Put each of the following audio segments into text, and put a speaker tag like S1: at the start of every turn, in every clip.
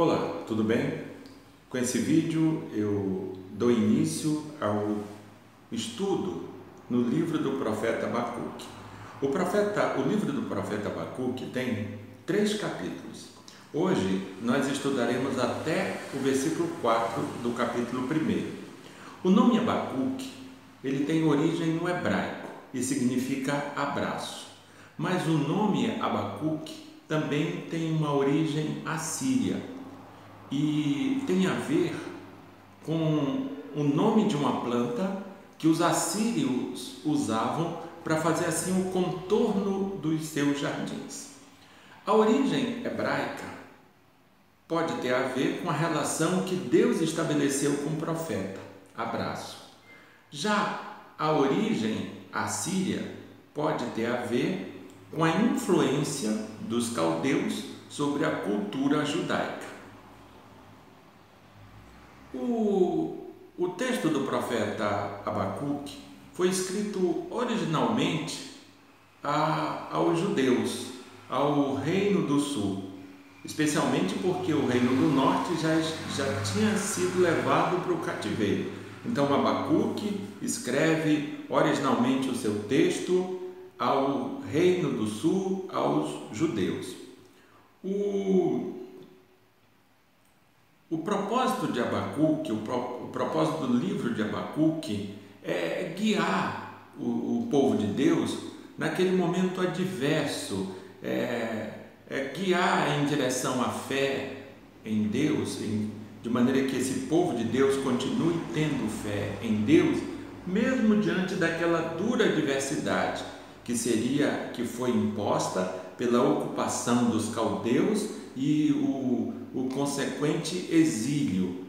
S1: Olá, tudo bem? Com esse vídeo eu dou início ao estudo no livro do profeta Abacuque. O, profeta, o livro do profeta Abacuque tem três capítulos. Hoje nós estudaremos até o versículo 4 do capítulo 1. O nome Abacuque ele tem origem no hebraico e significa abraço. Mas o nome Abacuque também tem uma origem assíria e tem a ver com o nome de uma planta que os assírios usavam para fazer assim o contorno dos seus jardins. A origem hebraica pode ter a ver com a relação que Deus estabeleceu com o profeta. Abraço. Já a origem assíria pode ter a ver com a influência dos caldeus sobre a cultura judaica. O, o texto do profeta Abacuque foi escrito originalmente a, aos judeus, ao Reino do Sul, especialmente porque o Reino do Norte já, já tinha sido levado para o cativeiro. Então Abacuque escreve originalmente o seu texto ao Reino do Sul, aos judeus. O, o propósito de Abacuque, o, pro, o propósito do livro de Abacuque é guiar o, o povo de Deus naquele momento adverso, é, é guiar em direção à fé em Deus, em, de maneira que esse povo de Deus continue tendo fé em Deus, mesmo diante daquela dura adversidade que seria que foi imposta pela ocupação dos caldeus e o, o consequente exílio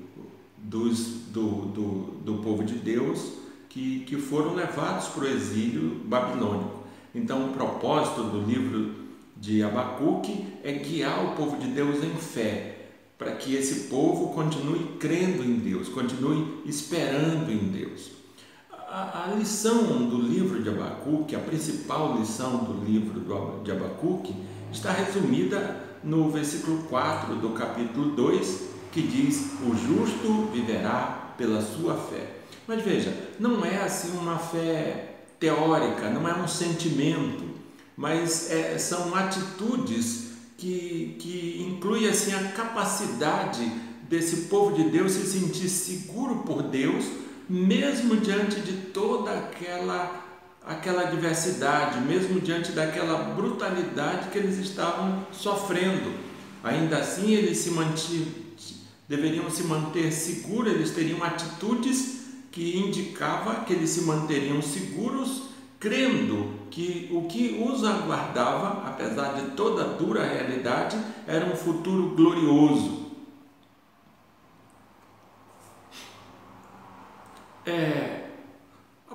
S1: dos, do, do, do povo de Deus que, que foram levados para o exílio babilônico. Então, o propósito do livro de Abacuque é guiar o povo de Deus em fé, para que esse povo continue crendo em Deus, continue esperando em Deus. A, a lição do livro de Abacuque, a principal lição do livro de Abacuque, está resumida no versículo 4 do capítulo 2, que diz: O justo viverá pela sua fé. Mas veja, não é assim uma fé teórica, não é um sentimento, mas é, são atitudes que, que incluem assim, a capacidade desse povo de Deus se sentir seguro por Deus, mesmo diante de toda aquela aquela adversidade, mesmo diante daquela brutalidade que eles estavam sofrendo. Ainda assim, eles se mantinham, deveriam se manter seguros, eles teriam atitudes que indicavam que eles se manteriam seguros, crendo que o que os aguardava, apesar de toda a dura realidade, era um futuro glorioso. É,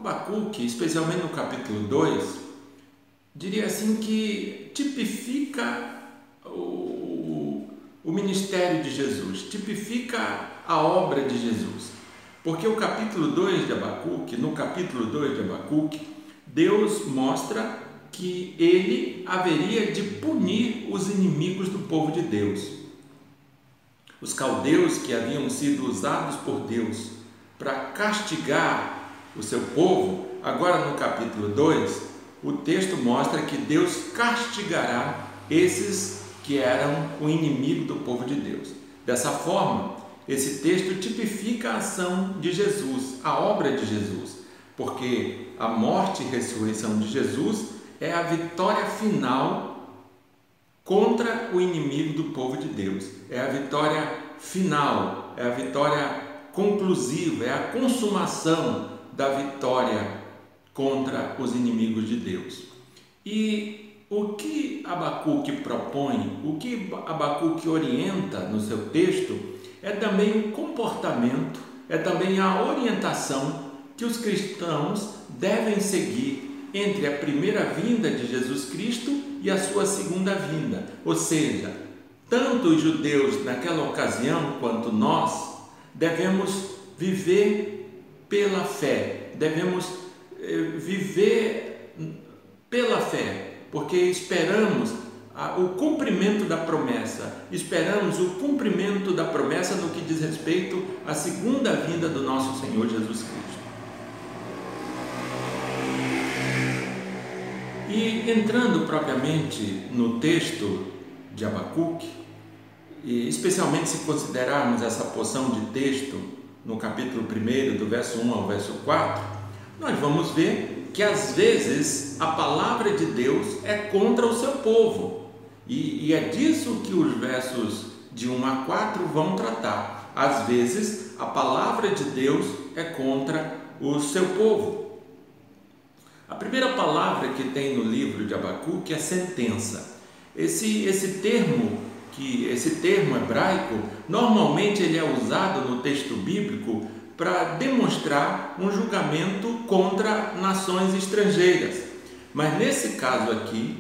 S1: Abacuque, especialmente no capítulo 2, diria assim que tipifica o, o ministério de Jesus, tipifica a obra de Jesus. Porque o capítulo 2 de Abacuque, no capítulo 2 de Abacuque, Deus mostra que ele haveria de punir os inimigos do povo de Deus. Os caldeus que haviam sido usados por Deus para castigar o seu povo, agora no capítulo 2, o texto mostra que Deus castigará esses que eram o inimigo do povo de Deus. Dessa forma, esse texto tipifica a ação de Jesus, a obra de Jesus, porque a morte e ressurreição de Jesus é a vitória final contra o inimigo do povo de Deus. É a vitória final, é a vitória conclusiva, é a consumação da vitória contra os inimigos de Deus. E o que Abacuque propõe, o que Abacuque orienta no seu texto, é também o comportamento, é também a orientação que os cristãos devem seguir entre a primeira vinda de Jesus Cristo e a sua segunda vinda. Ou seja, tanto os judeus naquela ocasião quanto nós devemos viver pela fé, devemos eh, viver pela fé, porque esperamos o cumprimento da promessa, esperamos o cumprimento da promessa no que diz respeito à segunda vinda do nosso Senhor Jesus Cristo. E entrando propriamente no texto de Abacuque, especialmente se considerarmos essa porção de texto no capítulo 1, do verso 1 ao verso 4, nós vamos ver que às vezes a palavra de Deus é contra o seu povo. E, e é disso que os versos de 1 a 4 vão tratar. Às vezes a palavra de Deus é contra o seu povo. A primeira palavra que tem no livro de Abacuque é sentença. Esse, esse termo que esse termo hebraico normalmente ele é usado no texto bíblico para demonstrar um julgamento contra nações estrangeiras. Mas nesse caso aqui,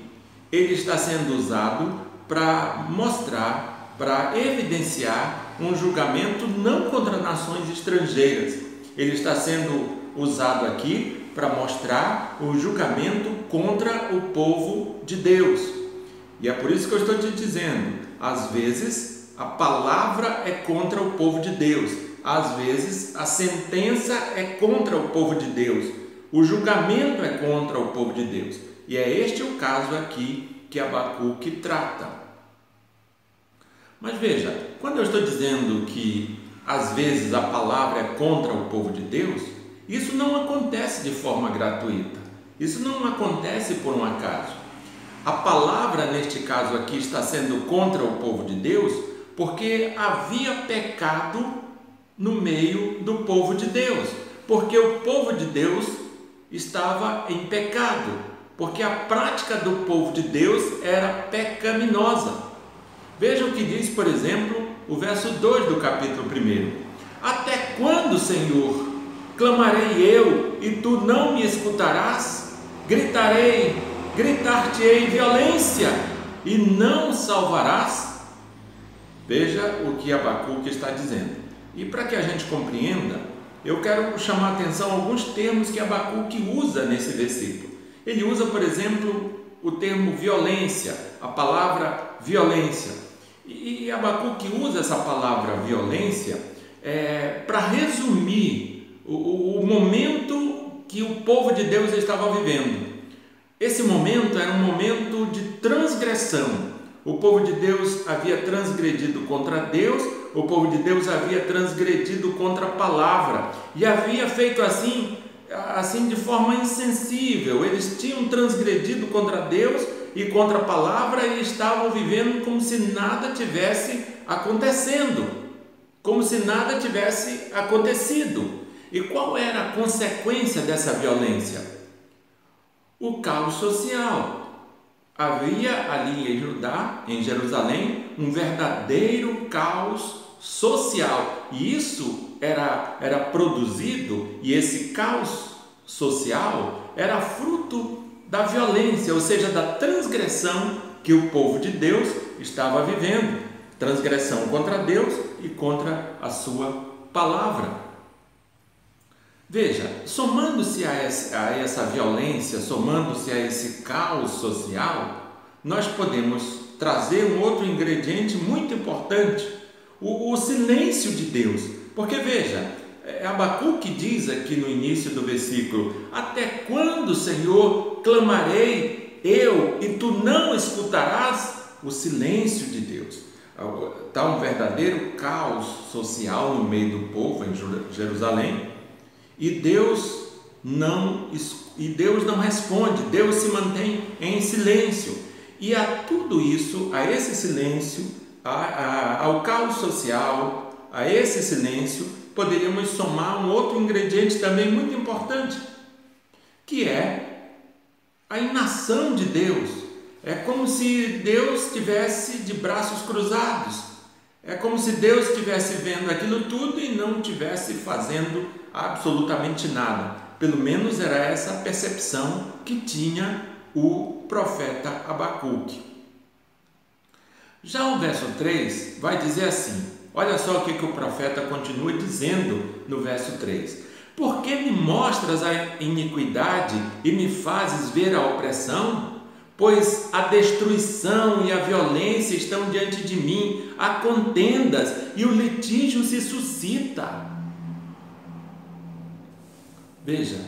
S1: ele está sendo usado para mostrar, para evidenciar um julgamento não contra nações estrangeiras. Ele está sendo usado aqui para mostrar o julgamento contra o povo de Deus. E é por isso que eu estou te dizendo: às vezes a palavra é contra o povo de Deus, às vezes a sentença é contra o povo de Deus, o julgamento é contra o povo de Deus. E é este o caso aqui que Abacuque trata. Mas veja, quando eu estou dizendo que às vezes a palavra é contra o povo de Deus, isso não acontece de forma gratuita. Isso não acontece por um acaso. A palavra, neste caso aqui, está sendo contra o povo de Deus porque havia pecado no meio do povo de Deus. Porque o povo de Deus estava em pecado. Porque a prática do povo de Deus era pecaminosa. Veja o que diz, por exemplo, o verso 2 do capítulo 1. Até quando, Senhor, clamarei eu e tu não me escutarás? Gritarei gritar-te-ei violência e não salvarás. Veja o que Abacuque está dizendo. E para que a gente compreenda, eu quero chamar a atenção a alguns termos que Abacuque usa nesse versículo. Ele usa, por exemplo, o termo violência, a palavra violência. E Abacuque usa essa palavra violência é, para resumir o, o momento que o povo de Deus estava vivendo. Esse momento era um momento de transgressão. O povo de Deus havia transgredido contra Deus, o povo de Deus havia transgredido contra a palavra e havia feito assim, assim de forma insensível. Eles tinham transgredido contra Deus e contra a palavra e estavam vivendo como se nada tivesse acontecendo, como se nada tivesse acontecido. E qual era a consequência dessa violência? O caos social. Havia ali em Judá, em Jerusalém, um verdadeiro caos social. E isso era, era produzido, e esse caos social era fruto da violência, ou seja, da transgressão que o povo de Deus estava vivendo transgressão contra Deus e contra a sua palavra. Veja, somando-se a, essa violência, somando-se a esse caos social, nós podemos trazer um outro ingrediente muito importante: o, o silêncio de Deus. Porque veja, é, Abacuque diz aqui no início do versículo: Até quando, Senhor, clamarei eu e tu não escutarás? O silêncio de Deus. Está um verdadeiro caos social no meio do povo em Jerusalém e Deus não e Deus não responde, Deus se mantém em silêncio. E a tudo isso, a esse silêncio, a, a, ao caos social, a esse silêncio, poderíamos somar um outro ingrediente também muito importante, que é a inação de Deus. É como se Deus estivesse de braços cruzados. É como se Deus estivesse vendo aquilo tudo e não estivesse fazendo absolutamente nada. Pelo menos era essa a percepção que tinha o profeta Abacuque. Já o verso 3 vai dizer assim: olha só o que, que o profeta continua dizendo no verso 3: Por que me mostras a iniquidade e me fazes ver a opressão? Pois a destruição e a violência estão diante de mim, há contendas e o litígio se suscita. Veja,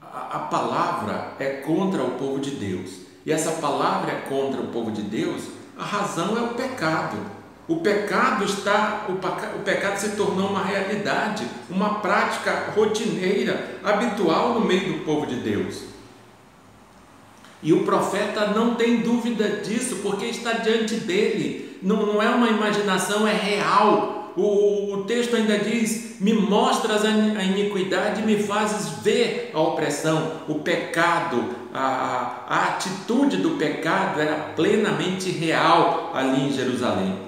S1: a, a palavra é contra o povo de Deus, e essa palavra é contra o povo de Deus, a razão é o pecado. O pecado está, o, o pecado se tornou uma realidade, uma prática rotineira, habitual no meio do povo de Deus. E o profeta não tem dúvida disso, porque está diante dele. Não, não é uma imaginação, é real. O, o texto ainda diz: Me mostras a iniquidade me fazes ver a opressão, o pecado, a, a atitude do pecado era plenamente real ali em Jerusalém.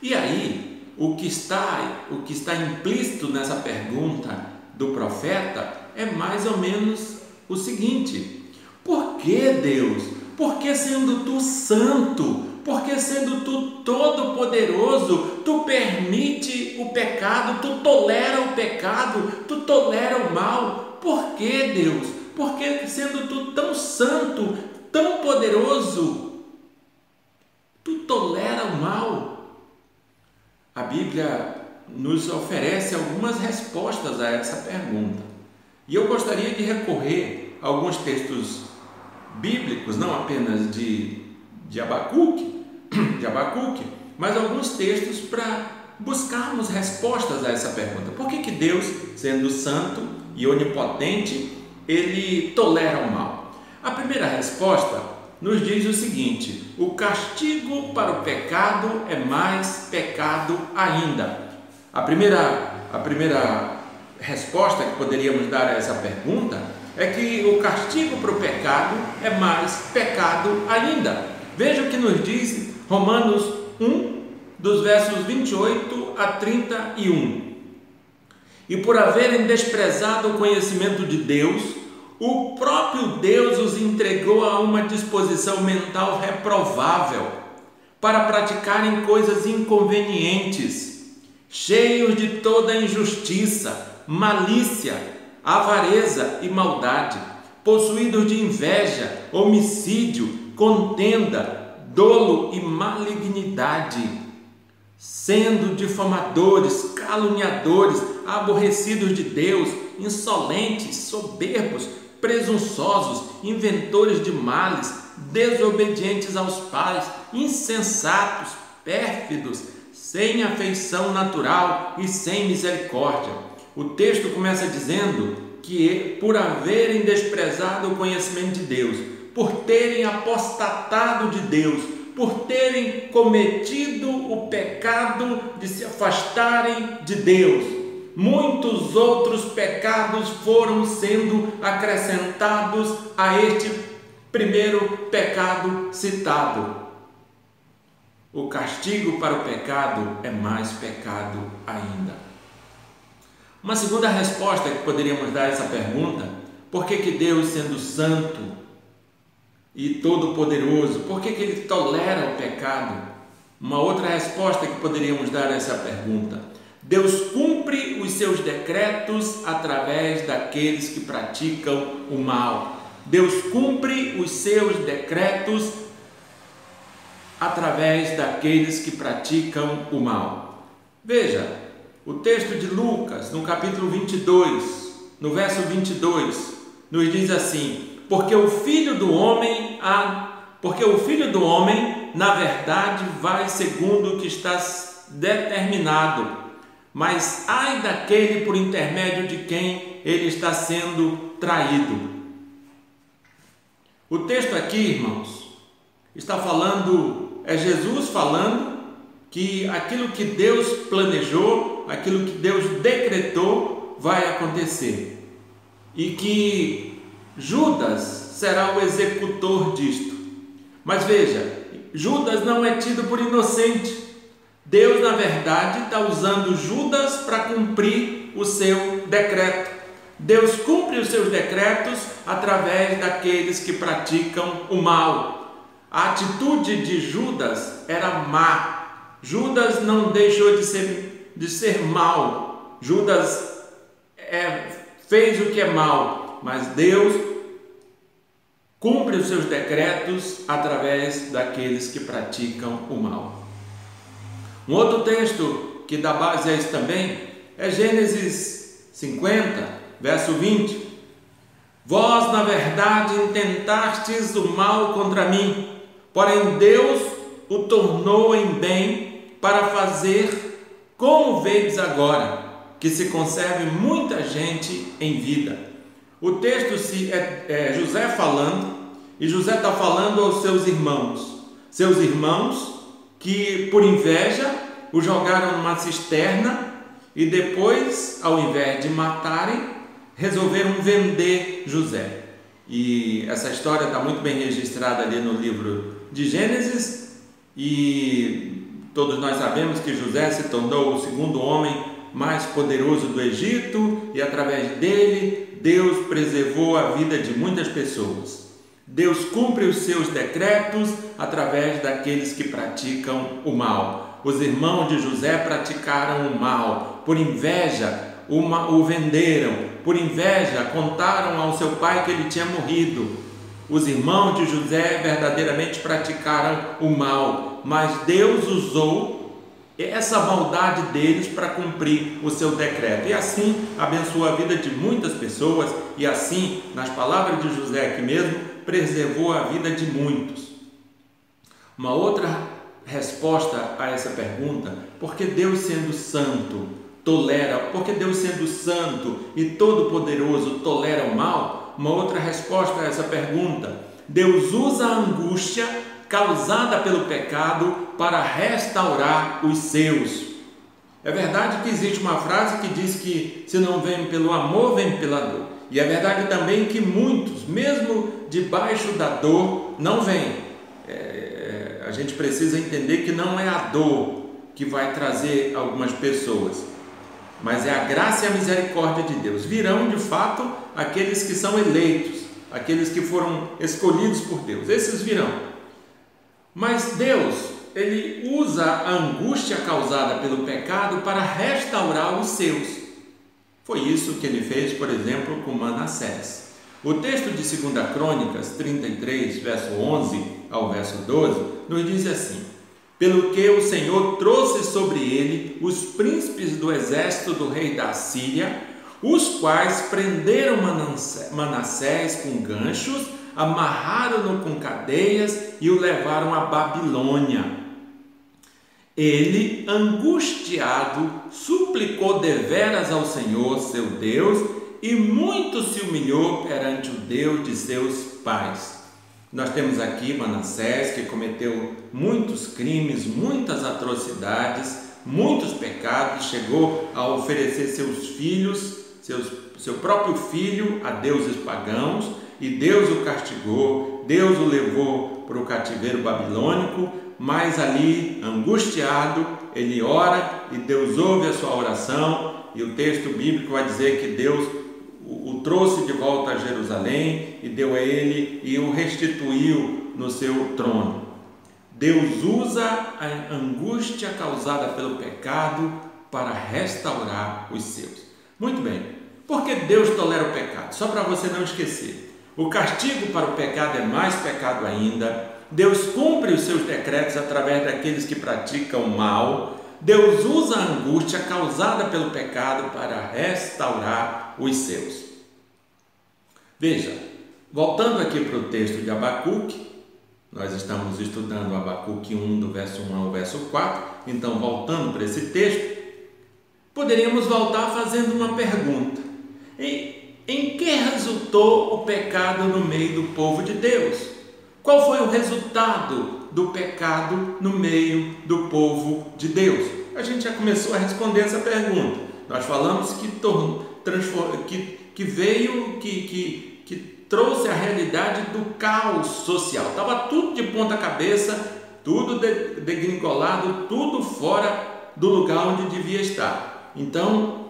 S1: E aí, o que está, o que está implícito nessa pergunta do profeta é mais ou menos o seguinte: por que Deus? Porque sendo tu santo, porque sendo tu todo-poderoso, tu permite o pecado, tu tolera o pecado, tu tolera o mal. Por que Deus? Porque sendo tu tão santo, tão poderoso, tu tolera o mal. A Bíblia nos oferece algumas respostas a essa pergunta. E eu gostaria de recorrer a alguns textos bíblicos, não apenas de, de Abacuque, de Abacuque, mas alguns textos para buscarmos respostas a essa pergunta. Por que, que Deus, sendo santo e onipotente, ele tolera o mal? A primeira resposta nos diz o seguinte: o castigo para o pecado é mais pecado ainda. A primeira, a primeira resposta que poderíamos dar a essa pergunta é que o castigo para o pecado é mais pecado ainda. Veja o que nos diz Romanos 1, dos versos 28 a 31. E por haverem desprezado o conhecimento de Deus, o próprio Deus os entregou a uma disposição mental reprovável para praticarem coisas inconvenientes, cheios de toda injustiça, malícia, avareza e maldade, possuídos de inveja, homicídio, contenda, dolo e malignidade, sendo difamadores, caluniadores, aborrecidos de Deus, insolentes, soberbos, presunçosos, inventores de males, desobedientes aos pais, insensatos, pérfidos, sem afeição natural e sem misericórdia o texto começa dizendo que por haverem desprezado o conhecimento de Deus, por terem apostatado de Deus, por terem cometido o pecado de se afastarem de Deus, muitos outros pecados foram sendo acrescentados a este primeiro pecado citado. O castigo para o pecado é mais pecado ainda. Uma segunda resposta que poderíamos dar a essa pergunta: por que, que Deus, sendo santo e todo-poderoso, por que, que Ele tolera o pecado? Uma outra resposta que poderíamos dar a essa pergunta: Deus cumpre os seus decretos através daqueles que praticam o mal. Deus cumpre os seus decretos através daqueles que praticam o mal. Veja, o texto de Lucas, no capítulo 22, no verso 22, nos diz assim: Porque o filho do homem, porque o filho do homem, na verdade, vai segundo o que está determinado, mas ai daquele por intermédio de quem ele está sendo traído. O texto aqui, irmãos, está falando, é Jesus falando que aquilo que Deus planejou, aquilo que Deus decretou, vai acontecer. E que Judas será o executor disto. Mas veja, Judas não é tido por inocente. Deus, na verdade, está usando Judas para cumprir o seu decreto. Deus cumpre os seus decretos através daqueles que praticam o mal. A atitude de Judas era má, Judas não deixou de ser, de ser mal. Judas é, fez o que é mal, mas Deus cumpre os seus decretos através daqueles que praticam o mal. Um outro texto que dá base a isso também é Gênesis 50, verso 20. Vós, na verdade, intentastes o mal contra mim, porém Deus o tornou em bem para fazer como vedes agora, que se conserve muita gente em vida. O texto se é, é José falando, e José está falando aos seus irmãos, seus irmãos que por inveja o jogaram numa cisterna e depois, ao invés de matarem, resolveram vender José. E essa história está muito bem registrada ali no livro de Gênesis, e todos nós sabemos que José se tornou o segundo homem mais poderoso do Egito, e através dele, Deus preservou a vida de muitas pessoas. Deus cumpre os seus decretos através daqueles que praticam o mal. Os irmãos de José praticaram o mal, por inveja o venderam, por inveja contaram ao seu pai que ele tinha morrido. Os irmãos de José verdadeiramente praticaram o mal, mas Deus usou essa maldade deles para cumprir o seu decreto. E assim abençoou a vida de muitas pessoas, e assim, nas palavras de José aqui mesmo, preservou a vida de muitos. Uma outra resposta a essa pergunta, porque Deus sendo santo, tolera, porque Deus sendo santo e todo-poderoso tolera o mal? Uma outra resposta a essa pergunta: Deus usa a angústia causada pelo pecado para restaurar os seus. É verdade que existe uma frase que diz que se não vem pelo amor, vem pela dor. E é verdade também que muitos, mesmo debaixo da dor, não vêm. É, é, a gente precisa entender que não é a dor que vai trazer algumas pessoas, mas é a graça e a misericórdia de Deus. Virão de fato aqueles que são eleitos, aqueles que foram escolhidos por Deus, esses virão. Mas Deus, ele usa a angústia causada pelo pecado para restaurar os seus. Foi isso que ele fez, por exemplo, com Manassés. O texto de 2 Crônicas 33, verso 11 ao verso 12, nos diz assim: pelo que o Senhor trouxe sobre ele os príncipes do exército do rei da Síria, os quais prenderam Manassés com ganchos, amarraram-no com cadeias e o levaram à Babilônia. Ele, angustiado, suplicou deveras ao Senhor, seu Deus, e muito se humilhou perante o Deus de seus pais. Nós temos aqui Manassés, que cometeu muitos crimes, muitas atrocidades, muitos pecados, chegou a oferecer seus filhos, seus, seu próprio filho a deuses pagãos, e Deus o castigou, Deus o levou para o cativeiro babilônico, mas ali, angustiado, ele ora e Deus ouve a sua oração, e o texto bíblico vai dizer que Deus trouxe de volta a Jerusalém e deu a ele e o restituiu no seu trono. Deus usa a angústia causada pelo pecado para restaurar os seus. Muito bem, porque Deus tolera o pecado? Só para você não esquecer. O castigo para o pecado é mais pecado ainda. Deus cumpre os seus decretos através daqueles que praticam mal. Deus usa a angústia causada pelo pecado para restaurar os seus. Veja, voltando aqui para o texto de Abacuque, nós estamos estudando Abacuque 1, do verso 1 ao verso 4, então voltando para esse texto, poderíamos voltar fazendo uma pergunta: em, em que resultou o pecado no meio do povo de Deus? Qual foi o resultado do pecado no meio do povo de Deus? A gente já começou a responder essa pergunta. Nós falamos que, que, que veio, que que trouxe a realidade do caos social. Estava tudo de ponta cabeça, tudo degringolado, tudo fora do lugar onde devia estar. Então,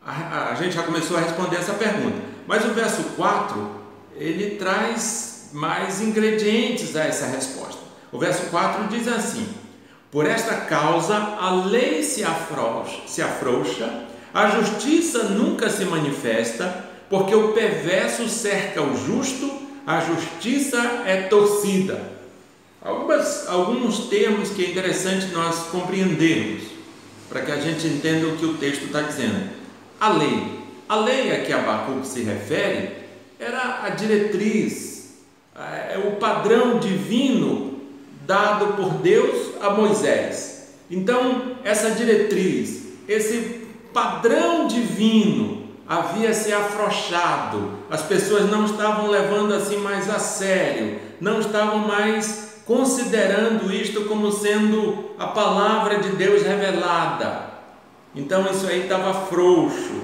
S1: a, a, gente já começou a responder essa pergunta. Mas o verso 4, ele traz mais ingredientes a essa resposta. O verso 4 diz assim: Por esta causa a lei se afrouxa, se afrouxa a justiça nunca se manifesta, porque o perverso cerca o justo, a justiça é torcida. Algumas, alguns termos que é interessante nós compreendermos, para que a gente entenda o que o texto está dizendo. A lei. A lei a que Abacuque se refere era a diretriz, é, é o padrão divino dado por Deus a Moisés. Então, essa diretriz, esse padrão divino havia se afrouxado, as pessoas não estavam levando assim mais a sério, não estavam mais considerando isto como sendo a palavra de Deus revelada. Então isso aí estava frouxo,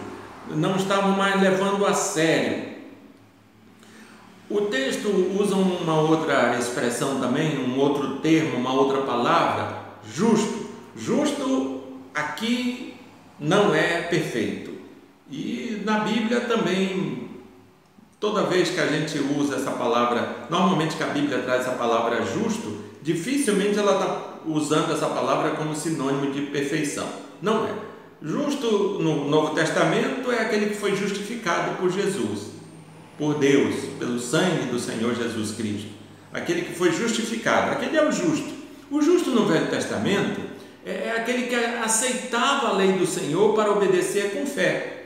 S1: não estavam mais levando a sério. O texto usa uma outra expressão também, um outro termo, uma outra palavra, justo. Justo aqui não é perfeito. E na Bíblia também Toda vez que a gente usa essa palavra, normalmente que a Bíblia traz essa palavra justo, dificilmente ela está usando essa palavra como sinônimo de perfeição. Não é. Justo no Novo Testamento é aquele que foi justificado por Jesus, por Deus, pelo sangue do Senhor Jesus Cristo. Aquele que foi justificado, aquele é o justo. O justo no Velho Testamento é, é aquele que aceitava a lei do Senhor para obedecer com fé.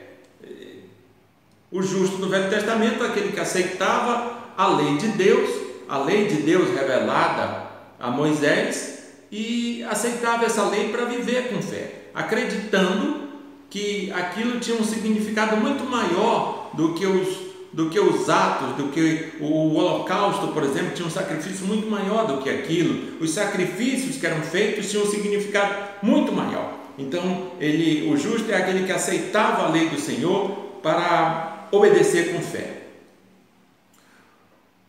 S1: O justo no Velho Testamento, aquele que aceitava a lei de Deus, a lei de Deus revelada a Moisés, e aceitava essa lei para viver com fé, acreditando que aquilo tinha um significado muito maior do que os, do que os atos, do que o holocausto, por exemplo, tinha um sacrifício muito maior do que aquilo. Os sacrifícios que eram feitos tinham um significado muito maior. Então, ele, o justo é aquele que aceitava a lei do Senhor para obedecer com fé.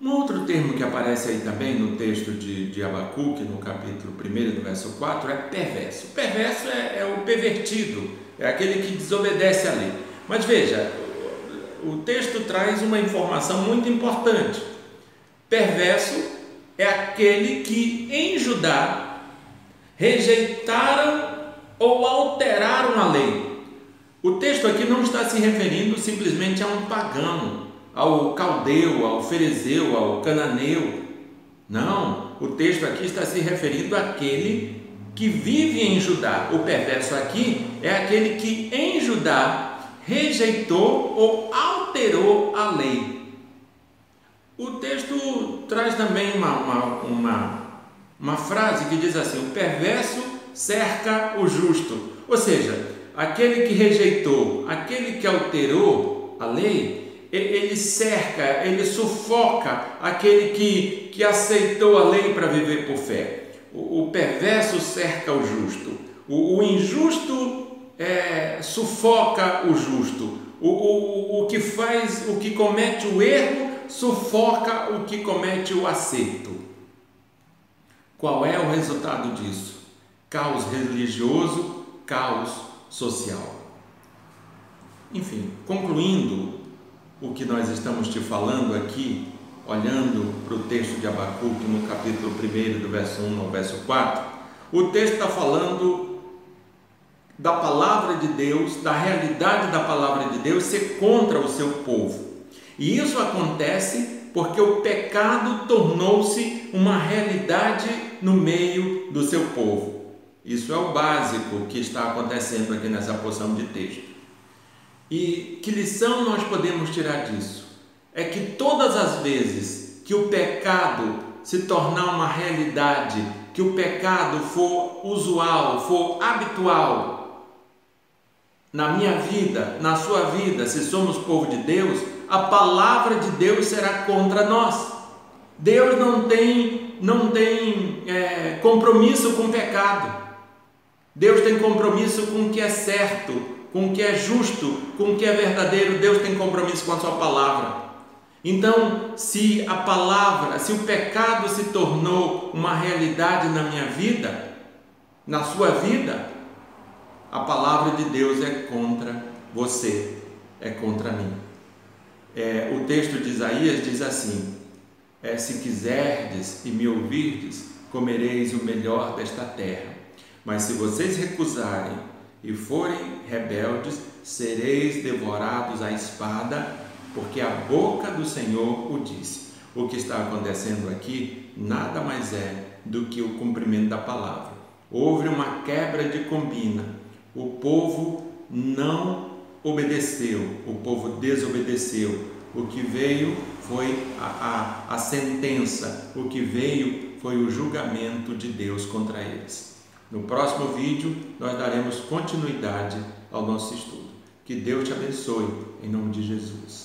S1: Um outro termo que aparece aí também no texto de, de Abacuque, no capítulo 1, do verso 4, é perverso. Perverso é, é o pervertido, é aquele que desobedece à lei. Mas veja, o texto traz uma informação muito importante. Perverso é aquele que em Judá rejeitaram ou alteraram a lei o texto aqui não está se referindo simplesmente a um pagano, ao caldeu, ao ferezeu, ao cananeu. Não, o texto aqui está se referindo àquele que vive em Judá. O perverso aqui é aquele que em Judá rejeitou ou alterou a lei. O texto traz também uma, uma, uma, uma frase que diz assim: o perverso cerca o justo. Ou seja, aquele que rejeitou, aquele que alterou a lei, ele cerca, ele sufoca aquele que, que aceitou a lei para viver por fé. O, o perverso cerca o justo, o, o injusto é, sufoca o justo, o, o, o que faz, o que comete o erro, sufoca o que comete o acerto. Qual é o resultado disso? Caos religioso, caos social. Enfim, concluindo o que nós estamos te falando aqui, olhando para o texto de Abacuque no capítulo 1, do verso 1 ao verso 4, o texto está falando da palavra de Deus, da realidade da palavra de Deus ser contra o seu povo. E isso acontece porque o pecado tornou-se uma realidade no meio do seu povo. Isso é o básico que está acontecendo aqui nessa porção de texto. E que lição nós podemos tirar disso? É que todas as vezes que o pecado se tornar uma realidade, que o pecado for usual, for habitual na minha vida, na sua vida, se somos povo de Deus, a palavra de Deus será contra nós. Deus não tem, não tem é, compromisso com o pecado. Deus tem compromisso com o que é certo, com o que é justo, com o que é verdadeiro. Deus tem compromisso com a sua palavra. Então, se a palavra, se o pecado se tornou uma realidade na minha vida, na sua vida, a palavra de Deus é contra você, é contra mim. É, o texto de Isaías diz assim: é, Se quiserdes e me ouvirdes, comereis o melhor desta terra. Mas se vocês recusarem e forem rebeldes, sereis devorados à espada, porque a boca do Senhor o disse. o que está acontecendo aqui nada mais é do que o cumprimento da palavra. Houve uma quebra de combina. O povo não obedeceu, o povo desobedeceu. O que veio foi a, a, a sentença, o que veio foi o julgamento de Deus contra eles. No próximo vídeo, nós daremos continuidade ao nosso estudo. Que Deus te abençoe, em nome de Jesus.